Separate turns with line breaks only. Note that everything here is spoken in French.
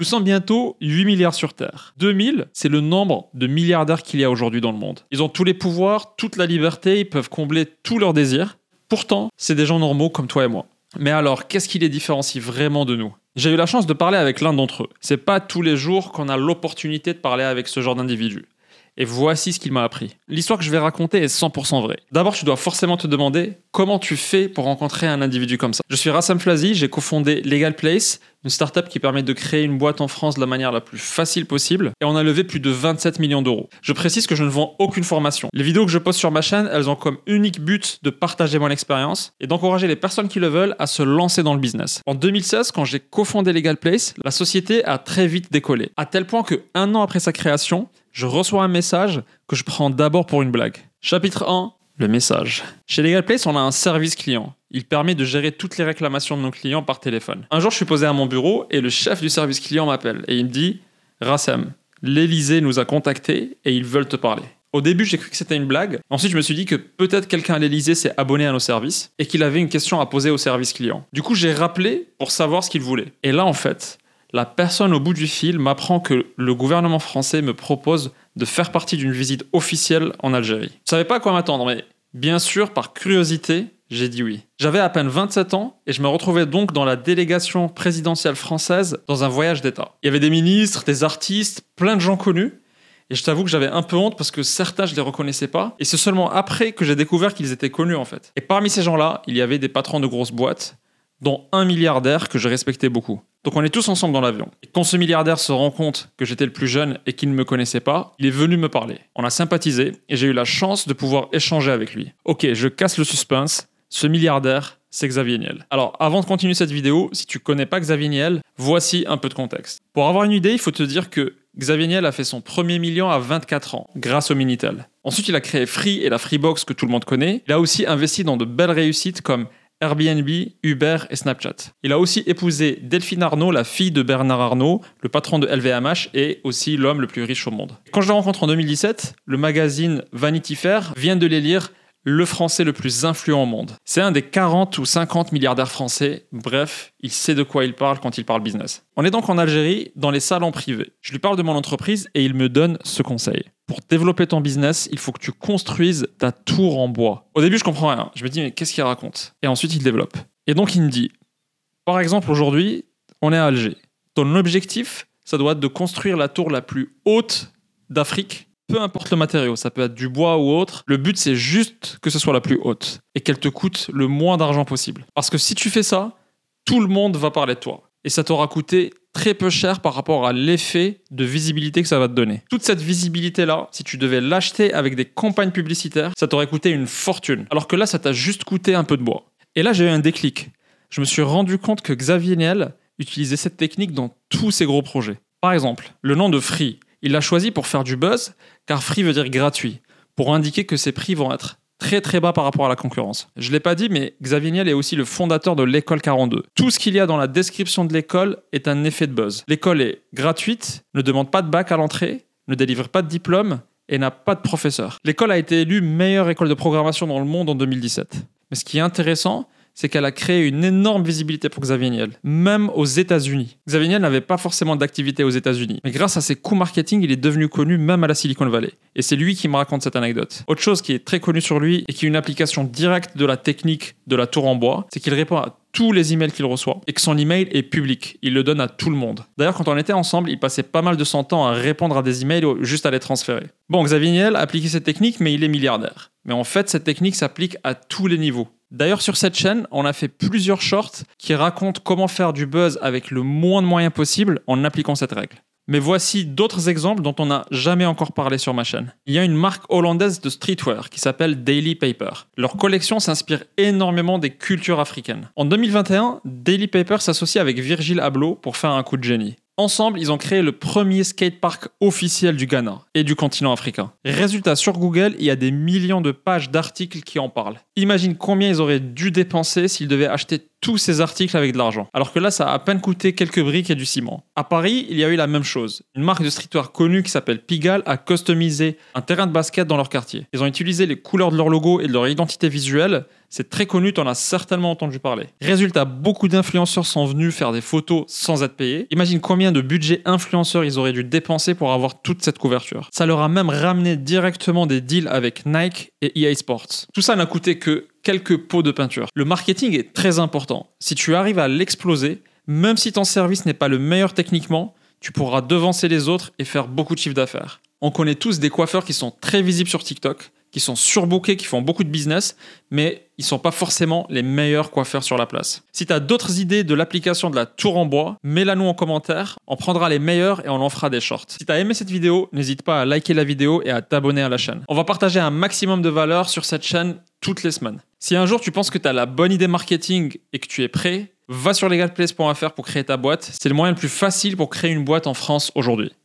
Nous sommes bientôt 8 milliards sur Terre. 2000, c'est le nombre de milliardaires qu'il y a aujourd'hui dans le monde. Ils ont tous les pouvoirs, toute la liberté, ils peuvent combler tous leurs désirs. Pourtant, c'est des gens normaux comme toi et moi. Mais alors, qu'est-ce qui les différencie vraiment de nous? J'ai eu la chance de parler avec l'un d'entre eux. C'est pas tous les jours qu'on a l'opportunité de parler avec ce genre d'individu. Et voici ce qu'il m'a appris. L'histoire que je vais raconter est 100% vraie. D'abord, tu dois forcément te demander comment tu fais pour rencontrer un individu comme ça. Je suis Rassam Flazi, j'ai cofondé Legal Place, une startup qui permet de créer une boîte en France de la manière la plus facile possible, et on a levé plus de 27 millions d'euros. Je précise que je ne vends aucune formation. Les vidéos que je poste sur ma chaîne, elles ont comme unique but de partager mon expérience et d'encourager les personnes qui le veulent à se lancer dans le business. En 2016, quand j'ai cofondé Legal Place, la société a très vite décollé, à tel point que un an après sa création, je reçois un message que je prends d'abord pour une blague. Chapitre 1, le message. Chez Legal Place, on a un service client. Il permet de gérer toutes les réclamations de nos clients par téléphone. Un jour, je suis posé à mon bureau et le chef du service client m'appelle et il me dit Rassam, l'Elysée nous a contactés et ils veulent te parler. Au début, j'ai cru que c'était une blague. Ensuite, je me suis dit que peut-être quelqu'un à l'Elysée s'est abonné à nos services et qu'il avait une question à poser au service client. Du coup, j'ai rappelé pour savoir ce qu'il voulait. Et là, en fait, la personne au bout du fil m'apprend que le gouvernement français me propose de faire partie d'une visite officielle en Algérie. Je savais pas à quoi m'attendre, mais bien sûr, par curiosité, j'ai dit oui. J'avais à peine 27 ans et je me retrouvais donc dans la délégation présidentielle française dans un voyage d'État. Il y avait des ministres, des artistes, plein de gens connus. Et je t'avoue que j'avais un peu honte parce que certains, je les reconnaissais pas. Et c'est seulement après que j'ai découvert qu'ils étaient connus en fait. Et parmi ces gens-là, il y avait des patrons de grosses boîtes, dont un milliardaire que je respectais beaucoup. Donc on est tous ensemble dans l'avion. Et quand ce milliardaire se rend compte que j'étais le plus jeune et qu'il ne me connaissait pas, il est venu me parler. On a sympathisé et j'ai eu la chance de pouvoir échanger avec lui. Ok, je casse le suspense. Ce milliardaire, c'est Xavier Niel. Alors, avant de continuer cette vidéo, si tu connais pas Xavier Niel, voici un peu de contexte. Pour avoir une idée, il faut te dire que Xavier Niel a fait son premier million à 24 ans, grâce au Minitel. Ensuite, il a créé Free et la Freebox que tout le monde connaît. Il a aussi investi dans de belles réussites comme Airbnb, Uber et Snapchat. Il a aussi épousé Delphine Arnault, la fille de Bernard Arnault, le patron de LVMH et aussi l'homme le plus riche au monde. Quand je le rencontre en 2017, le magazine Vanity Fair vient de l'élire le français le plus influent au monde. C'est un des 40 ou 50 milliardaires français. Bref, il sait de quoi il parle quand il parle business. On est donc en Algérie, dans les salons privés. Je lui parle de mon entreprise et il me donne ce conseil. Pour développer ton business, il faut que tu construises ta tour en bois. Au début, je comprends rien. Je me dis, mais qu'est-ce qu'il raconte? Et ensuite, il développe. Et donc, il me dit, par exemple, aujourd'hui, on est à Alger. Ton objectif, ça doit être de construire la tour la plus haute d'Afrique peu importe le matériau, ça peut être du bois ou autre, le but c'est juste que ce soit la plus haute et qu'elle te coûte le moins d'argent possible. Parce que si tu fais ça, tout le monde va parler de toi. Et ça t'aura coûté très peu cher par rapport à l'effet de visibilité que ça va te donner. Toute cette visibilité-là, si tu devais l'acheter avec des campagnes publicitaires, ça t'aurait coûté une fortune. Alors que là, ça t'a juste coûté un peu de bois. Et là, j'ai eu un déclic. Je me suis rendu compte que Xavier Niel utilisait cette technique dans tous ses gros projets. Par exemple, le nom de Free, il l'a choisi pour faire du buzz, car free veut dire gratuit, pour indiquer que ses prix vont être très bas par rapport à la concurrence. Je ne l'ai pas dit, mais Xavier Niel est aussi le fondateur de l'école 42. Tout ce qu'il y a dans la description de l'école est un effet de buzz. L'école est gratuite, ne demande pas de bac à l'entrée, ne délivre pas de diplôme et n'a pas de professeur. L'école a été élue meilleure école de programmation dans le monde en 2017. Mais ce qui est intéressant, c'est qu'elle a créé une énorme visibilité pour Xavier Niel, même aux États-Unis. Xavier Niel n'avait pas forcément d'activité aux États-Unis, mais grâce à ses coûts marketing, il est devenu connu même à la Silicon Valley. Et c'est lui qui me raconte cette anecdote. Autre chose qui est très connue sur lui et qui est une application directe de la technique de la tour en bois, c'est qu'il répond à tous les emails qu'il reçoit et que son email est public. Il le donne à tout le monde. D'ailleurs, quand on était ensemble, il passait pas mal de son temps à répondre à des emails ou juste à les transférer. Bon, Xavier Niel a appliqué cette technique, mais il est milliardaire. Mais en fait, cette technique s'applique à tous les niveaux. D'ailleurs, sur cette chaîne, on a fait plusieurs shorts qui racontent comment faire du buzz avec le moins de moyens possible en appliquant cette règle. Mais voici d'autres exemples dont on n'a jamais encore parlé sur ma chaîne. Il y a une marque hollandaise de streetwear qui s'appelle Daily Paper. Leur collection s'inspire énormément des cultures africaines. En 2021, Daily Paper s'associe avec Virgil Abloh pour faire un coup de génie. Ensemble, ils ont créé le premier skatepark officiel du Ghana et du continent africain. Résultat, sur Google, il y a des millions de pages d'articles qui en parlent. Imagine combien ils auraient dû dépenser s'ils devaient acheter tous ces articles avec de l'argent. Alors que là, ça a à peine coûté quelques briques et du ciment. À Paris, il y a eu la même chose. Une marque de streetwear connue qui s'appelle Pigalle a customisé un terrain de basket dans leur quartier. Ils ont utilisé les couleurs de leur logo et de leur identité visuelle C'est très connu, t'en as certainement entendu parler. Résultat, beaucoup d'influenceurs sont venus faire des photos sans être payés. Imagine combien de budget influenceurs ils auraient dû dépenser pour avoir toute cette couverture. Ça leur a même ramené directement des deals avec Nike et EA Sports. Tout ça n'a coûté que quelques pots de peinture. Le marketing est très important. Si tu arrives à l'exploser, même si ton service n'est pas le meilleur techniquement, tu pourras devancer les autres et faire beaucoup de chiffre d'affaires. On connaît tous des coiffeurs qui sont très visibles sur TikTok, qui sont surbookés, qui font beaucoup de business, mais ils sont pas forcément les meilleurs coiffeurs sur la place. Si tu as d'autres idées de l'application de la tour en bois, mets-la nous en commentaire, on prendra les meilleurs et on en fera des shorts. Si tu as aimé cette vidéo, n'hésite pas à liker la vidéo et à t'abonner à la chaîne. On va partager un maximum de valeur sur cette chaîne toutes les semaines. Si un jour tu penses que tu as la bonne idée marketing et que tu es prêt, va sur legalplace.fr pour créer ta boîte. C'est le moyen le plus facile pour créer une boîte en France aujourd'hui.